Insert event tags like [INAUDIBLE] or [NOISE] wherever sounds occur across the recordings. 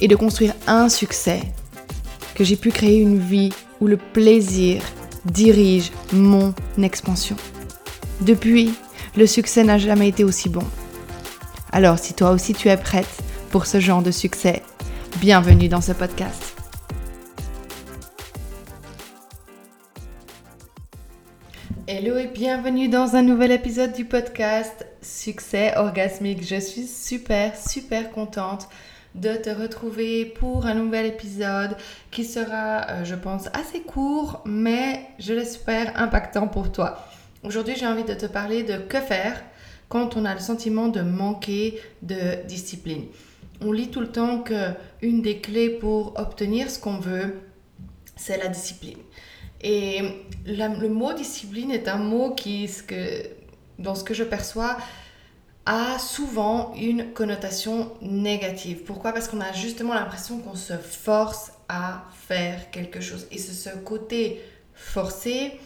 et de construire un succès, que j'ai pu créer une vie où le plaisir dirige mon expansion. Depuis, le succès n'a jamais été aussi bon. Alors si toi aussi tu es prête pour ce genre de succès, bienvenue dans ce podcast. Hello et bienvenue dans un nouvel épisode du podcast Succès orgasmique. Je suis super, super contente de te retrouver pour un nouvel épisode qui sera, euh, je pense, assez court, mais je l'espère impactant pour toi. Aujourd'hui, j'ai envie de te parler de que faire quand on a le sentiment de manquer de discipline. On lit tout le temps que une des clés pour obtenir ce qu'on veut, c'est la discipline. Et le mot discipline est un mot qui, ce que, dans ce que je perçois, a souvent une connotation négative. Pourquoi? Parce qu'on a justement l'impression qu'on se force à faire quelque chose. Et c'est ce côté forcé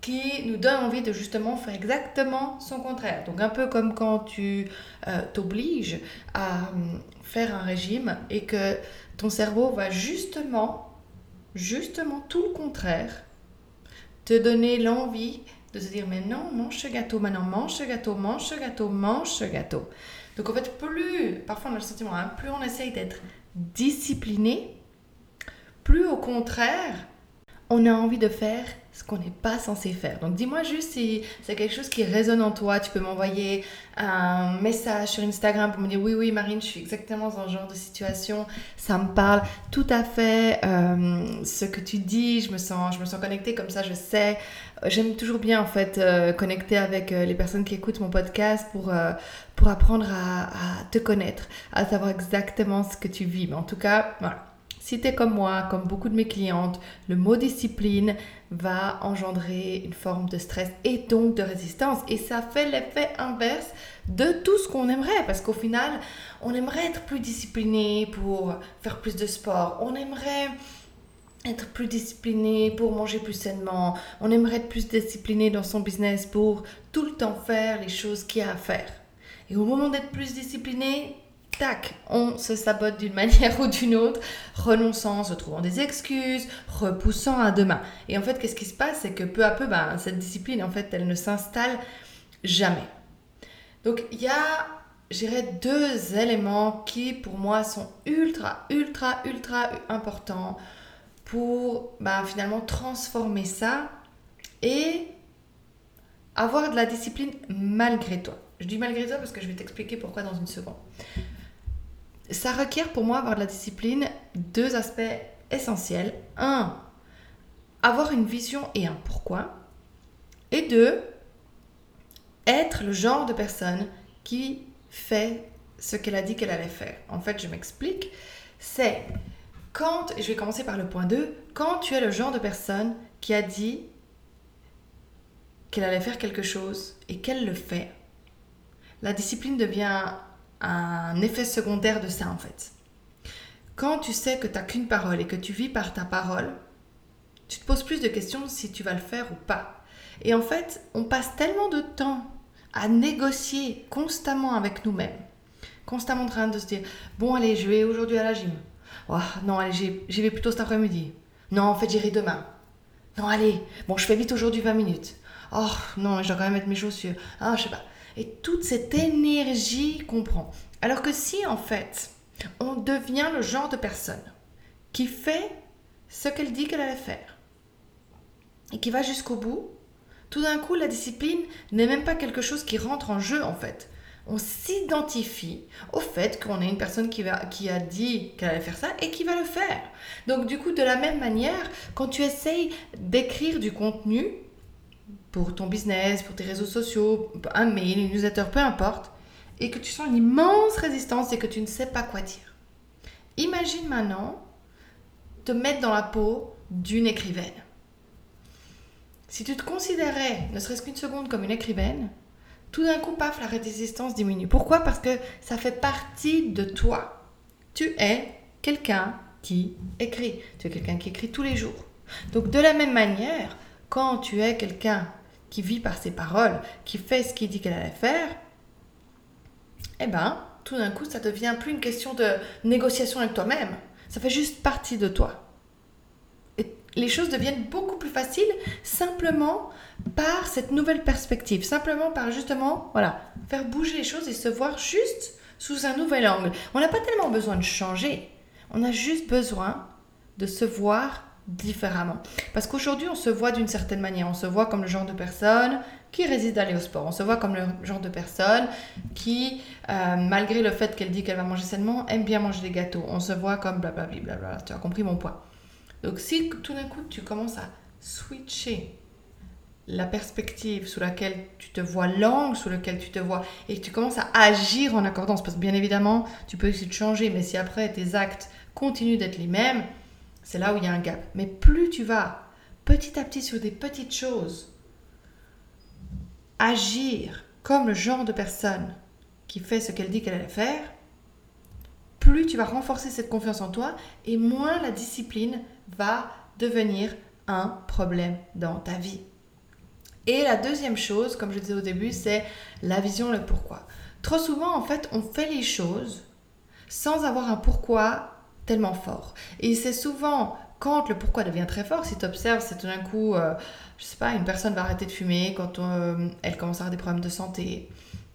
qui nous donne envie de justement faire exactement son contraire. Donc un peu comme quand tu euh, t'obliges à hum, faire un régime et que ton cerveau va justement, justement tout le contraire, te donner l'envie de se dire mais non, mange ce gâteau maintenant, mange ce gâteau, mange ce gâteau, mange ce gâteau. Donc en fait, plus, parfois on a le sentiment, hein, plus on essaye d'être discipliné, plus au contraire, on a envie de faire ce qu'on n'est pas censé faire. Donc dis-moi juste si c'est quelque chose qui résonne en toi. Tu peux m'envoyer un message sur Instagram pour me dire oui, oui, Marine, je suis exactement dans ce genre de situation. Ça me parle tout à fait. Euh, ce que tu dis, je me sens, je me sens connectée comme ça, je sais. J'aime toujours bien en fait euh, connecter avec euh, les personnes qui écoutent mon podcast pour, pour apprendre à, à te connaître, à savoir exactement ce que tu vis. Mais en tout cas, voilà si tu es comme moi, comme beaucoup de mes clientes, le mot discipline va engendrer une forme de stress et donc de résistance. Et ça fait l'effet inverse de tout ce qu'on aimerait. Parce qu'au final, on aimerait être plus discipliné pour faire plus de sport. On aimerait être plus discipliné pour manger plus sainement. On aimerait être plus discipliné dans son business pour tout le temps faire les choses qu'il y a à faire. Et au moment d'être plus discipliné, tac, on se sabote d'une [LAUGHS] manière ou d'une autre, renonçant, se trouvant des excuses, repoussant à demain. Et en fait, qu'est-ce qui se passe? C'est que peu à peu, ben, cette discipline, en fait, elle ne s'installe jamais. Donc, il y a, j'irais, deux éléments qui, pour moi, sont ultra, ultra, ultra importants pour ben, finalement transformer ça et avoir de la discipline malgré toi. Je dis malgré toi parce que je vais t'expliquer pourquoi dans une seconde ça requiert pour moi avoir de la discipline deux aspects essentiels. Un, avoir une vision et un pourquoi. Et deux, être le genre de personne qui fait ce qu'elle a dit qu'elle allait faire. En fait, je m'explique. C'est quand, et je vais commencer par le point 2, quand tu es le genre de personne qui a dit qu'elle allait faire quelque chose et qu'elle le fait, la discipline devient un effet secondaire de ça en fait. Quand tu sais que tu n'as qu'une parole et que tu vis par ta parole, tu te poses plus de questions si tu vas le faire ou pas. Et en fait, on passe tellement de temps à négocier constamment avec nous-mêmes, constamment en train de se dire, bon allez, je vais aujourd'hui à la gym. Oh, non, allez, j'y vais plutôt cet après-midi. Non, en fait, j'irai demain. Non, allez, bon, je fais vite aujourd'hui 20 minutes. Oh, non, je dois quand même mettre mes chaussures. Ah, je sais pas et toute cette énergie qu'on prend. Alors que si en fait on devient le genre de personne qui fait ce qu'elle dit qu'elle allait faire et qui va jusqu'au bout, tout d'un coup la discipline n'est même pas quelque chose qui rentre en jeu en fait. On s'identifie au fait qu'on est une personne qui, va, qui a dit qu'elle allait faire ça et qui va le faire. Donc du coup, de la même manière, quand tu essayes d'écrire du contenu, pour ton business, pour tes réseaux sociaux, un mail, une newsletter, peu importe, et que tu sens une immense résistance et que tu ne sais pas quoi dire. Imagine maintenant te mettre dans la peau d'une écrivaine. Si tu te considérais, ne serait-ce qu'une seconde, comme une écrivaine, tout d'un coup, paf, la résistance diminue. Pourquoi? Parce que ça fait partie de toi. Tu es quelqu'un qui écrit. Tu es quelqu'un qui écrit tous les jours. Donc de la même manière, quand tu es quelqu'un qui vit par ses paroles, qui fait ce qu'il dit qu'elle allait faire, eh ben, tout d'un coup, ça devient plus une question de négociation avec toi-même. Ça fait juste partie de toi. Et les choses deviennent beaucoup plus faciles simplement par cette nouvelle perspective, simplement par justement, voilà, faire bouger les choses et se voir juste sous un nouvel angle. On n'a pas tellement besoin de changer, on a juste besoin de se voir différemment. Parce qu'aujourd'hui, on se voit d'une certaine manière. On se voit comme le genre de personne qui résiste d'aller au sport. On se voit comme le genre de personne qui, euh, malgré le fait qu'elle dit qu'elle va manger sainement, aime bien manger des gâteaux. On se voit comme blablabla. Bla bla bla. Tu as compris mon point. Donc si tout d'un coup tu commences à switcher la perspective sous laquelle tu te vois, l'angle sous lequel tu te vois, et que tu commences à agir en accordance, parce que bien évidemment, tu peux essayer de changer, mais si après tes actes continuent d'être les mêmes, c'est là où il y a un gap. Mais plus tu vas petit à petit sur des petites choses, agir comme le genre de personne qui fait ce qu'elle dit qu'elle allait faire, plus tu vas renforcer cette confiance en toi et moins la discipline va devenir un problème dans ta vie. Et la deuxième chose, comme je disais au début, c'est la vision, le pourquoi. Trop souvent, en fait, on fait les choses sans avoir un pourquoi tellement fort. Et c'est souvent quand le pourquoi devient très fort, si tu observes, c'est tout d'un coup, euh, je sais pas, une personne va arrêter de fumer quand euh, elle commence à avoir des problèmes de santé.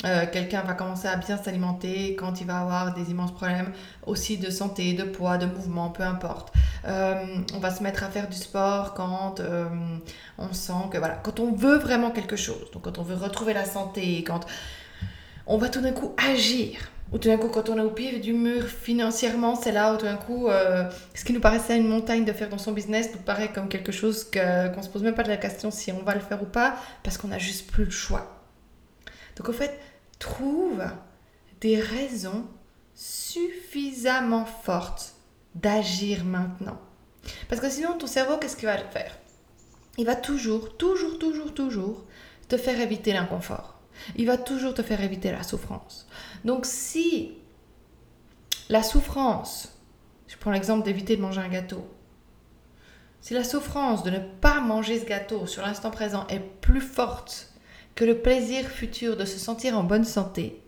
Euh, quelqu'un va commencer à bien s'alimenter quand il va avoir des immenses problèmes aussi de santé, de poids, de mouvement, peu importe. on va se mettre à faire du sport quand on sent que voilà, quand on veut vraiment quelque chose, donc quand on veut retrouver la santé, quand on va tout d'un coup agir ou tout d'un coup, quand on est au pied du mur financièrement, c'est là où tout d'un coup, euh, ce qui nous paraissait une montagne de faire dans son business nous paraît comme quelque chose qu'on ne se pose même pas de la question si on va le faire ou pas, parce qu'on n'a juste plus le choix. Donc en fait, trouve des raisons suffisamment fortes d'agir maintenant. Parce que sinon, ton cerveau, qu'est-ce qu'il va faire? Il va toujours, toujours, toujours, toujours te faire éviter l'inconfort. Il va toujours te faire éviter la souffrance. Donc si la souffrance, je prends l'exemple d'éviter de manger un gâteau, si la souffrance de ne pas manger ce gâteau sur l'instant présent est plus forte que le plaisir futur de se sentir en bonne santé,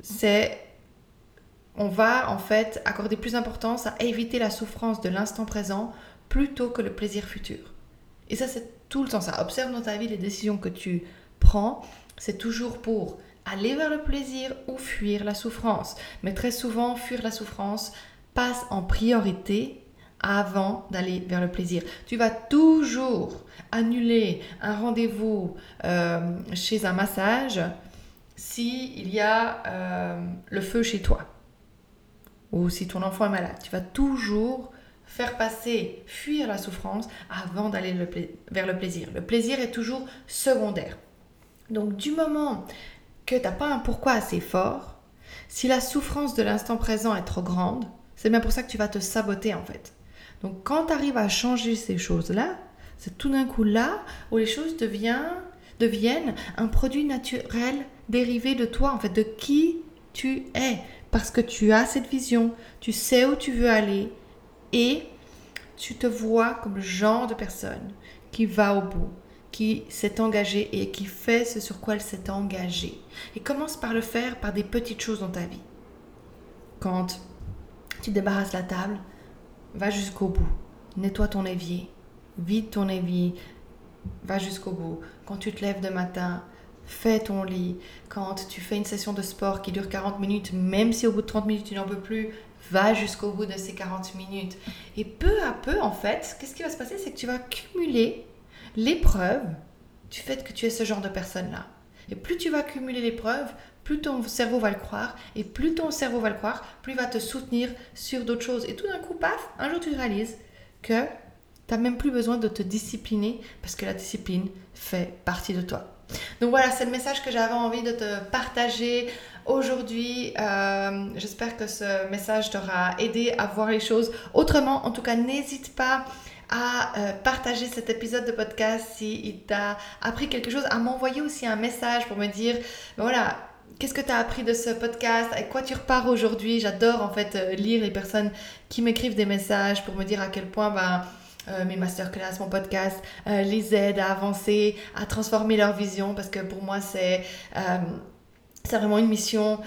c'est on va en fait accorder plus d'importance à éviter la souffrance de l'instant présent plutôt que le plaisir futur. Et ça, c'est tout le temps ça. Observe dans ta vie les décisions que tu prends, c'est toujours pour aller vers le plaisir ou fuir la souffrance. Mais très souvent, fuir la souffrance passe en priorité avant d'aller vers le plaisir. Tu vas toujours annuler un rendez-vous euh, chez un massage si il y a euh, le feu chez toi ou si ton enfant est malade. Tu vas toujours faire passer, fuir la souffrance avant d'aller vers le plaisir. Le plaisir est toujours secondaire. Donc du moment que tu n'as pas un pourquoi assez fort, si la souffrance de l'instant présent est trop grande, c'est bien pour ça que tu vas te saboter en fait. Donc quand tu arrives à changer ces choses-là, c'est tout d'un coup là où les choses deviennent, un produit naturel dérivé de toi, en fait, de qui tu es. Parce que tu as cette vision, tu sais où tu veux aller et tu te vois comme le genre de personne qui va au bout, qui s'est engagée et qui fait ce sur quoi elle s'est engagée. Et commence par le faire par des petites choses dans ta vie. Quand tu débarrasses la table, va jusqu'au bout. Nettoie ton évier, vide ton évier, va jusqu'au bout. Quand tu te lèves de matin, fais ton lit. Quand tu fais une session de sport qui dure 40 minutes, même si au bout de 30 minutes tu n'en peux plus, va jusqu'au bout de ces 40 minutes. Et peu à peu, en fait, qu'est-ce qui va se passer? C'est que tu vas cumuler l'épreuve du fait que tu es ce genre de personne-là. Et plus tu vas cumuler les preuves, plus ton cerveau va le croire. Et plus ton cerveau va le croire, plus il va te soutenir sur d'autres choses. Et tout d'un coup, paf, un jour tu réalises que tu n'as même plus besoin de te discipliner parce que la discipline fait partie de toi. Donc voilà, c'est le message que j'avais envie de te partager aujourd'hui. Euh, j'espère que ce message t'aura aidé à voir les choses autrement. En tout cas, n'hésite pas à euh, partager cet épisode de podcast si il t'a appris quelque chose, à m'envoyer aussi un message pour me dire, ben voilà, qu'est-ce que tu as appris de ce podcast, avec quoi tu repars aujourd'hui? J'adore en fait euh, lire les personnes qui m'écrivent des messages pour me dire à quel point ben, euh, mes masterclass, mon podcast les aident à avancer, à transformer leur vision parce que pour moi c'est c'est vraiment une mission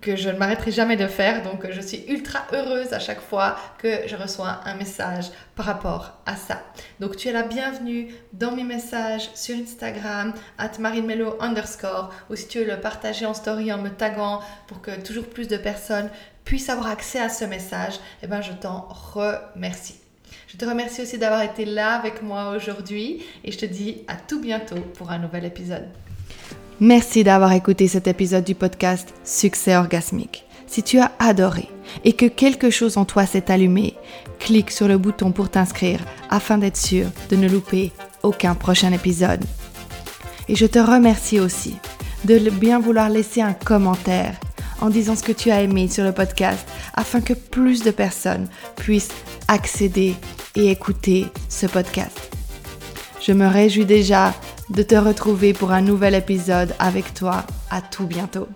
que je ne m'arrêterai jamais de faire. Donc, je suis ultra heureuse à chaque fois que je reçois un message par rapport à ça. Donc, tu es la bienvenue dans mes messages sur Instagram, at marinmelo underscore, ou si tu veux le partager en story en me taguant pour que toujours plus de personnes puissent avoir accès à ce message, eh ben, je t'en remercie. Je te remercie aussi d'avoir été là avec moi aujourd'hui et je te dis à tout bientôt pour un nouvel épisode. Merci d'avoir écouté cet épisode du podcast Succès orgasmique. Si tu as adoré et que quelque chose en toi s'est allumé, clique sur le bouton pour t'inscrire afin d'être sûr de ne louper aucun prochain épisode. Et je te remercie aussi de bien vouloir laisser un commentaire en disant ce que tu as aimé sur le podcast afin que plus de personnes puissent accéder et écouter ce podcast. Je me réjouis déjà de te retrouver pour un nouvel épisode avec toi. À tout bientôt.